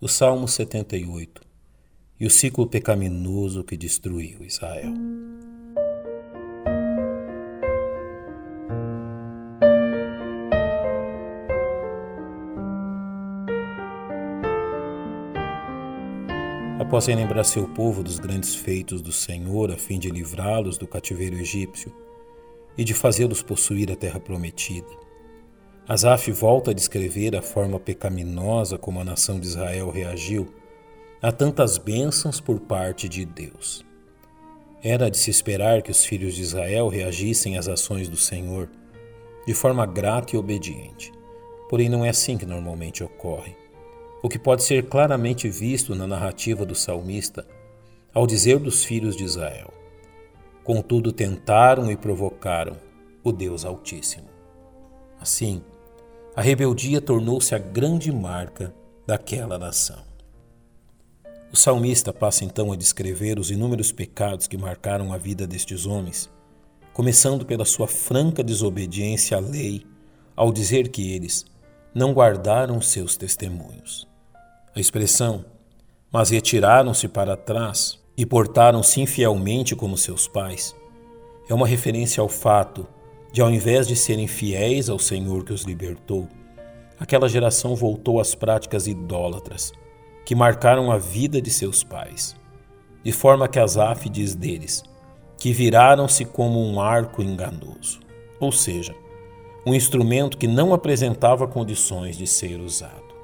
o Salmo 78 e o ciclo pecaminoso que destruiu Israel. Após relembrar seu povo dos grandes feitos do Senhor a fim de livrá-los do cativeiro egípcio e de fazê-los possuir a terra prometida, Asaf volta a descrever a forma pecaminosa como a nação de Israel reagiu a tantas bênçãos por parte de Deus. Era de se esperar que os filhos de Israel reagissem às ações do Senhor de forma grata e obediente. Porém, não é assim que normalmente ocorre. O que pode ser claramente visto na narrativa do salmista ao dizer dos filhos de Israel: Contudo, tentaram e provocaram o Deus Altíssimo. Assim, a rebeldia tornou-se a grande marca daquela nação. O salmista passa então a descrever os inúmeros pecados que marcaram a vida destes homens, começando pela sua franca desobediência à lei, ao dizer que eles não guardaram seus testemunhos. A expressão, mas retiraram-se para trás e portaram-se infielmente como seus pais, é uma referência ao fato de, ao invés de serem fiéis ao Senhor que os libertou, aquela geração voltou às práticas idólatras que marcaram a vida de seus pais, de forma que Asaf diz deles que viraram-se como um arco enganoso, ou seja, um instrumento que não apresentava condições de ser usado.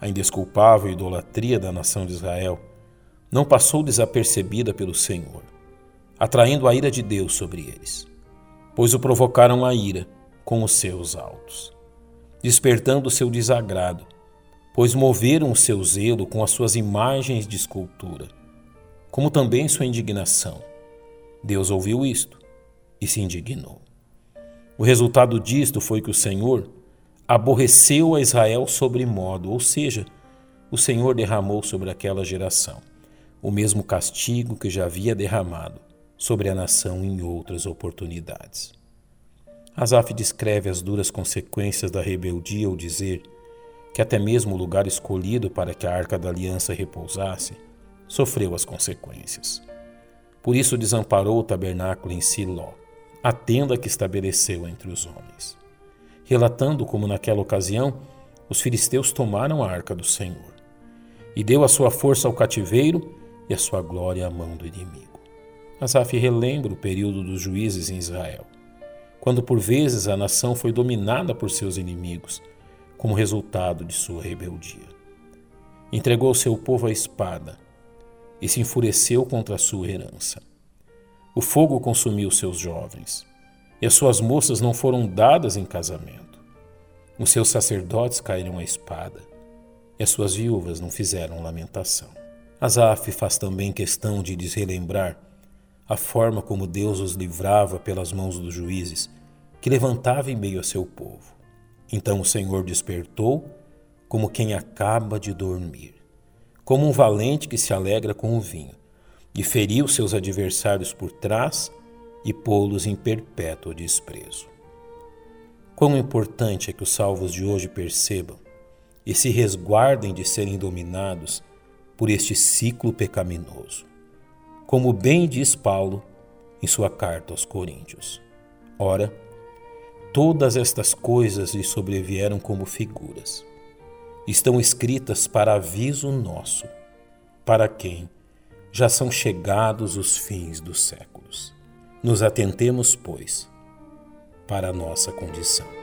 A indesculpável idolatria da nação de Israel não passou desapercebida pelo Senhor, atraindo a ira de Deus sobre eles pois o provocaram a ira com os seus altos, despertando seu desagrado, pois moveram o seu zelo com as suas imagens de escultura, como também sua indignação. Deus ouviu isto e se indignou. O resultado disto foi que o Senhor aborreceu a Israel sobremodo, ou seja, o Senhor derramou sobre aquela geração o mesmo castigo que já havia derramado sobre a nação em outras oportunidades. Asaf descreve as duras consequências da rebeldia ao dizer que até mesmo o lugar escolhido para que a arca da aliança repousasse sofreu as consequências. Por isso desamparou o tabernáculo em Siló, a tenda que estabeleceu entre os homens, relatando como naquela ocasião os filisteus tomaram a arca do Senhor e deu a sua força ao cativeiro e a sua glória à mão do inimigo. Asaf relembra o período dos juízes em Israel, quando por vezes a nação foi dominada por seus inimigos, como resultado de sua rebeldia. Entregou seu povo à espada e se enfureceu contra a sua herança. O fogo consumiu seus jovens, e as suas moças não foram dadas em casamento. Os seus sacerdotes caíram à espada, e as suas viúvas não fizeram lamentação. Asaf faz também questão de lhes relembrar a forma como Deus os livrava pelas mãos dos juízes, que levantava em meio a seu povo. Então o Senhor despertou como quem acaba de dormir, como um valente que se alegra com o vinho, e feriu seus adversários por trás e pô-los em perpétuo desprezo. Quão importante é que os salvos de hoje percebam e se resguardem de serem dominados por este ciclo pecaminoso como bem diz Paulo em sua carta aos Coríntios. Ora, todas estas coisas lhe sobrevieram como figuras. Estão escritas para aviso nosso, para quem já são chegados os fins dos séculos. Nos atentemos, pois, para a nossa condição.